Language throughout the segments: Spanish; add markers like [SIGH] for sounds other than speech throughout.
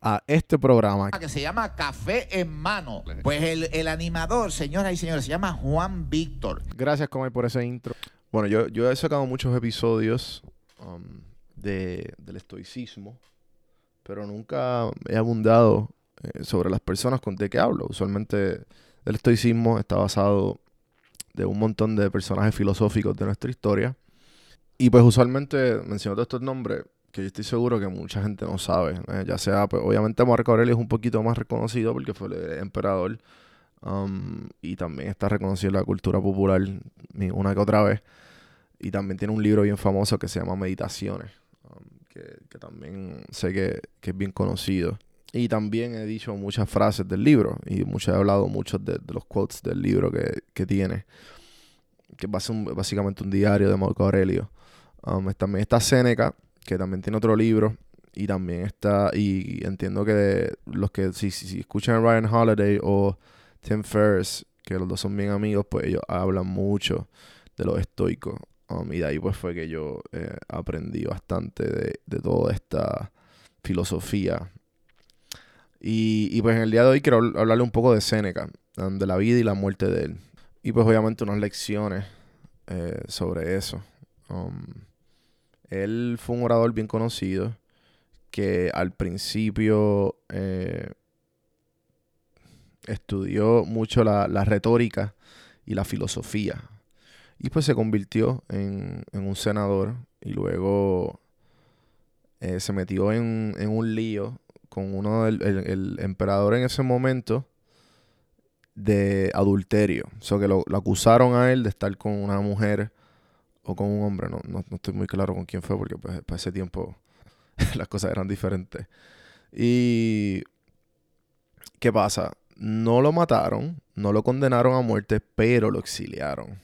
a este programa. Que se llama Café en Mano. Pues el, animador, señoras y señores, se llama Juan Víctor. Gracias, Comay, por ese intro. Bueno, yo, yo he sacado muchos episodios um, de, del estoicismo, pero nunca he abundado eh, sobre las personas con de que hablo. Usualmente el estoicismo está basado de un montón de personajes filosóficos de nuestra historia. Y pues usualmente menciono todos estos nombres que yo estoy seguro que mucha gente no sabe. Eh, ya sea, pues, obviamente Marco Aurelio es un poquito más reconocido porque fue el emperador. Um, y también está reconocido en la cultura popular una que otra vez. Y también tiene un libro bien famoso que se llama Meditaciones, um, que, también sé que, es bien conocido. Y también he dicho muchas frases del libro y mucho, he hablado muchos de, los quotes del libro que, tiene, que es básicamente un diario de Marco Aurelio. Um, también está Séneca, que también tiene otro libro. Y también está, y entiendo que los que si, si, escuchan Ryan Holiday o Tim Ferriss, que los dos son bien amigos, pues ellos hablan mucho de los estoicos. Um, y de ahí pues fue que yo eh, aprendí bastante de, de, toda esta filosofía. Y, y, pues en el día de hoy quiero hablarle un poco de Séneca, um, de la vida y la muerte de él. Y pues obviamente unas lecciones eh, sobre eso. Um, él fue un orador bien conocido que al principio eh, estudió mucho la, retórica y la filosofía. Y pues se convirtió en, un senador y luego eh, se metió en, un lío con uno del el, emperador en ese momento de adulterio. O sea, que lo, acusaron a él de estar con una mujer o con un hombre, no, no, estoy muy claro con quién fue porque pues, para ese tiempo [LAUGHS] las cosas eran diferentes. Y ¿qué pasa? No lo mataron, no lo condenaron a muerte, pero lo exiliaron.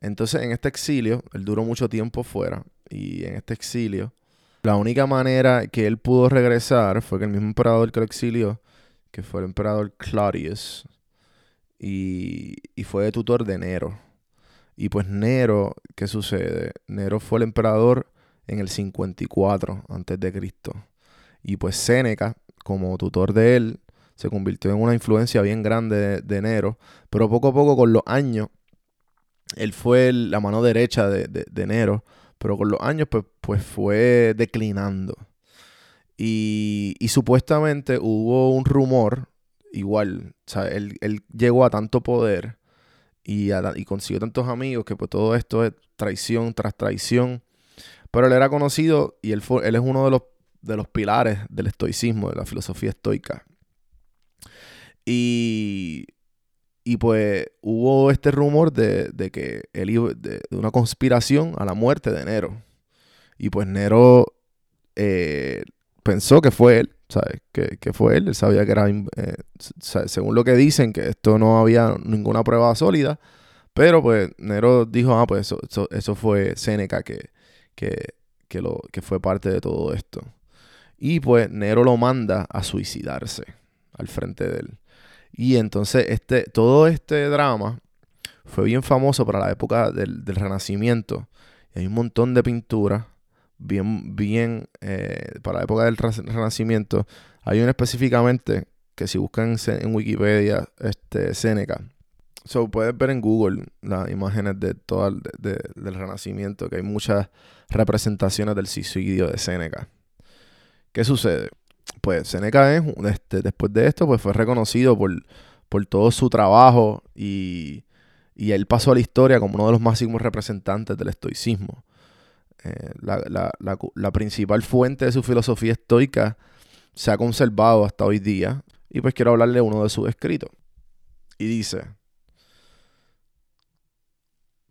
Entonces en este exilio, él duró mucho tiempo fuera y en este exilio, la única manera que él pudo regresar fue que el mismo emperador que lo exilió, que fue el emperador Claudius, y, y fue tutor de Nero. Y pues Nero, ¿qué sucede? Nero fue el emperador en el 54 antes de Cristo. Y pues Séneca, como tutor de él, se convirtió en una influencia bien grande de, Nero. Pero poco a poco, con los años, él fue la mano derecha de, de, Nero. Pero con los años, pues, pues fue declinando. Y, y, supuestamente hubo un rumor igual, o sea, él, él llegó a tanto poder y, consiguió tantos amigos que pues todo esto es traición tras traición. Pero él era conocido y él, fue, él es uno de los, de los pilares del estoicismo, de la filosofía estoica. Y, y pues hubo este rumor de, de que él iba, de, de una conspiración a la muerte de Nero. Y pues Nero eh, pensó que fue él, ¿sabes? Que, que fue él. Él sabía que era, eh, según lo que dicen, que esto no había ninguna prueba sólida. Pero pues Nero dijo, ah, pues eso, eso, fue Séneca que, que, que, lo, que fue parte de todo esto. Y pues Nero lo manda a suicidarse al frente de él. Y entonces este, todo este drama fue bien famoso para la época del, del Renacimiento. Y hay un montón de pinturas bien, bien, eh, para la época del Re- Renacimiento. Hay una específicamente que si buscan en, Wikipedia, este, Séneca. So, puedes ver en Google las imágenes de todo el- de- de- del Renacimiento, que hay muchas representaciones del suicidio de Séneca. ¿Qué sucede? Pues Séneca es, este, después de esto, pues fue reconocido por, por todo su trabajo y, y él pasó a la historia como uno de los máximos representantes del estoicismo. Eh, la, la- la la principal fuente de su filosofía estoica se ha conservado hasta hoy día y pues quiero hablarle uno de sus escritos. Y dice,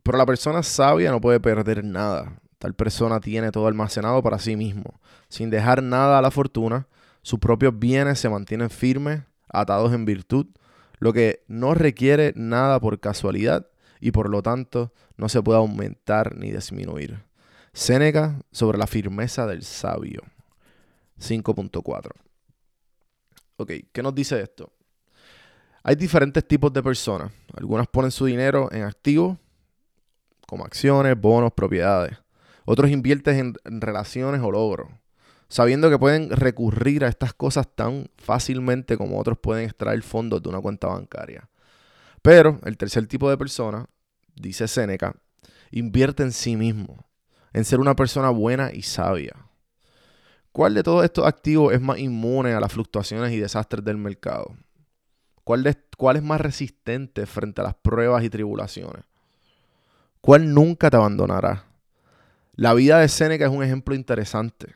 pero la persona sabia no puede perder nada. Tal persona tiene todo almacenado para sí mismo, sin dejar nada a la fortuna. Sus propios bienes se mantienen firmes, atados en virtud, lo que no requiere nada por casualidad y por lo tanto no se puede aumentar ni disminuir. Séneca sobre la firmeza del sabio. 5.4. Ok, ¿qué nos dice esto? Hay diferentes tipos de personas. Algunas ponen su dinero en activos, como acciones, bonos, propiedades. Otros invierten en, relaciones o logros, sabiendo que pueden recurrir a estas cosas tan fácilmente como otros pueden extraer fondos de una cuenta bancaria. Pero el tercer tipo de persona, dice Séneca, invierte en sí mismo, en ser una persona buena y sabia. ¿Cuál de todos estos activos es más inmune a las fluctuaciones y desastres del mercado? ¿Cuál, es más resistente frente a las pruebas y tribulaciones? ¿Cuál nunca te abandonará? La vida de Séneca es un ejemplo interesante.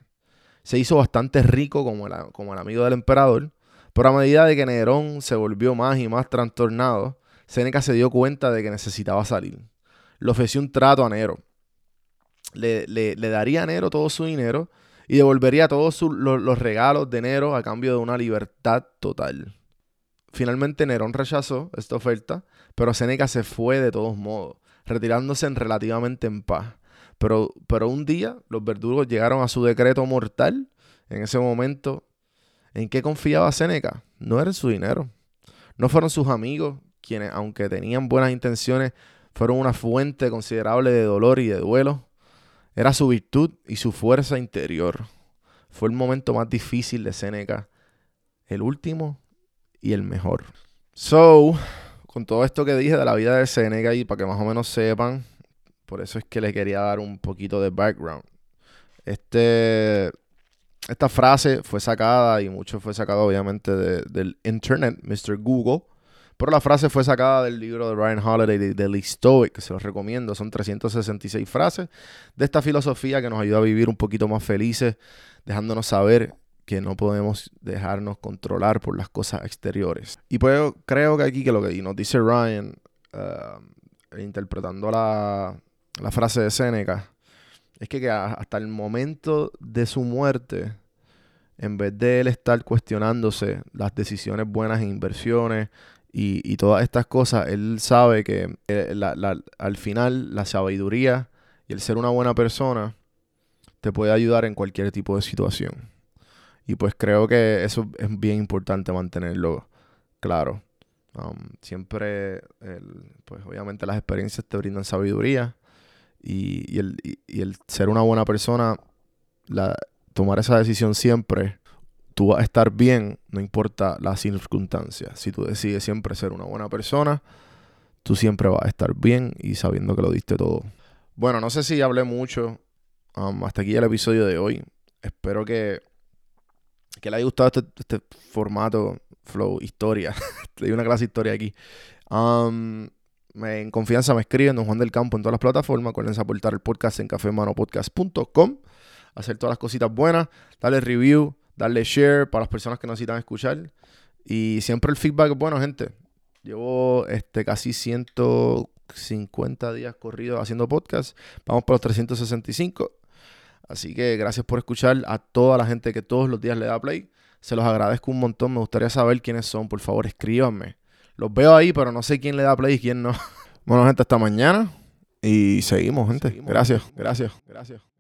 Se hizo bastante rico como el, como el amigo del emperador, pero a medida de que Nerón se volvió más y más trastornado, Séneca se dio cuenta de que necesitaba salir. Le ofreció un trato a Nero. Le, le- daría a Nero todo su dinero y devolvería todos los regalos de Nero a cambio de una libertad total. Finalmente Nerón rechazó esta oferta, pero Séneca se fue de todos modos, retirándose en relativamente en paz. Pero, pero un día los verdugos llegaron a su decreto mortal. En ese momento, ¿en qué confiaba Séneca? No era su dinero. No fueron sus amigos, quienes, aunque tenían buenas intenciones, fueron una fuente considerable de dolor y de duelo. Era su virtud y su fuerza interior. Fue el momento más difícil de Séneca, el último y el mejor. So, con todo esto que dije de la vida de Séneca y para que más o menos sepan, por eso es que le quería dar un poquito de background. Este, esta frase fue sacada y mucho fue sacado obviamente de- del internet, Mr. Google. Pero la frase fue sacada del libro de Ryan Holiday, de, de Stoic, que se los recomiendo. Son 366 frases de esta filosofía que nos ayuda a vivir un poquito más felices, dejándonos saber que no podemos dejarnos controlar por las cosas exteriores. Y pues creo que aquí que lo que nos dice Ryan, uh, interpretando la, la frase de Séneca, es que, hasta el momento de su muerte, en vez de él estar cuestionándose las decisiones buenas en inversiones y, y todas estas cosas, él sabe que eh, la- al final la sabiduría y el ser una buena persona te puede ayudar en cualquier tipo de situación. Y pues creo que eso es bien importante mantenerlo claro. Um, siempre, pues obviamente las experiencias te brindan sabiduría y, y el, y- y el ser una buena persona, la, tomar esa decisión siempre, tú vas a estar bien, no importa las circunstancias. Si tú decides siempre ser una buena persona, tú siempre vas a estar bien y sabiendo que lo diste todo. Bueno, no sé si hablé mucho. um, hasta aquí el episodio de hoy. Espero que, que le haya gustado este, este formato flow, historia. [LAUGHS] Te di una clase de historia aquí. Um, en confianza me escriben Don Juan del Campo en todas las plataformas. Acuérdense aportar el podcast en cafemanopodcast.com. Hacer todas las cositas buenas. Darle review, darle share para las personas que necesitan escuchar. Y siempre el feedback es bueno, gente. Llevo este, casi 150 días corridos haciendo podcast. Vamos por los 365. Así que gracias por escuchar a toda la gente que todos los días le da play. Se los agradezco un montón. Me gustaría saber quiénes son. Por favor, escríbanme. Los veo ahí, pero no sé quién le da play y quién no. [LAUGHS] Bueno, gente, hasta mañana. Y seguimos, gente. Gracias, gracias, gracias.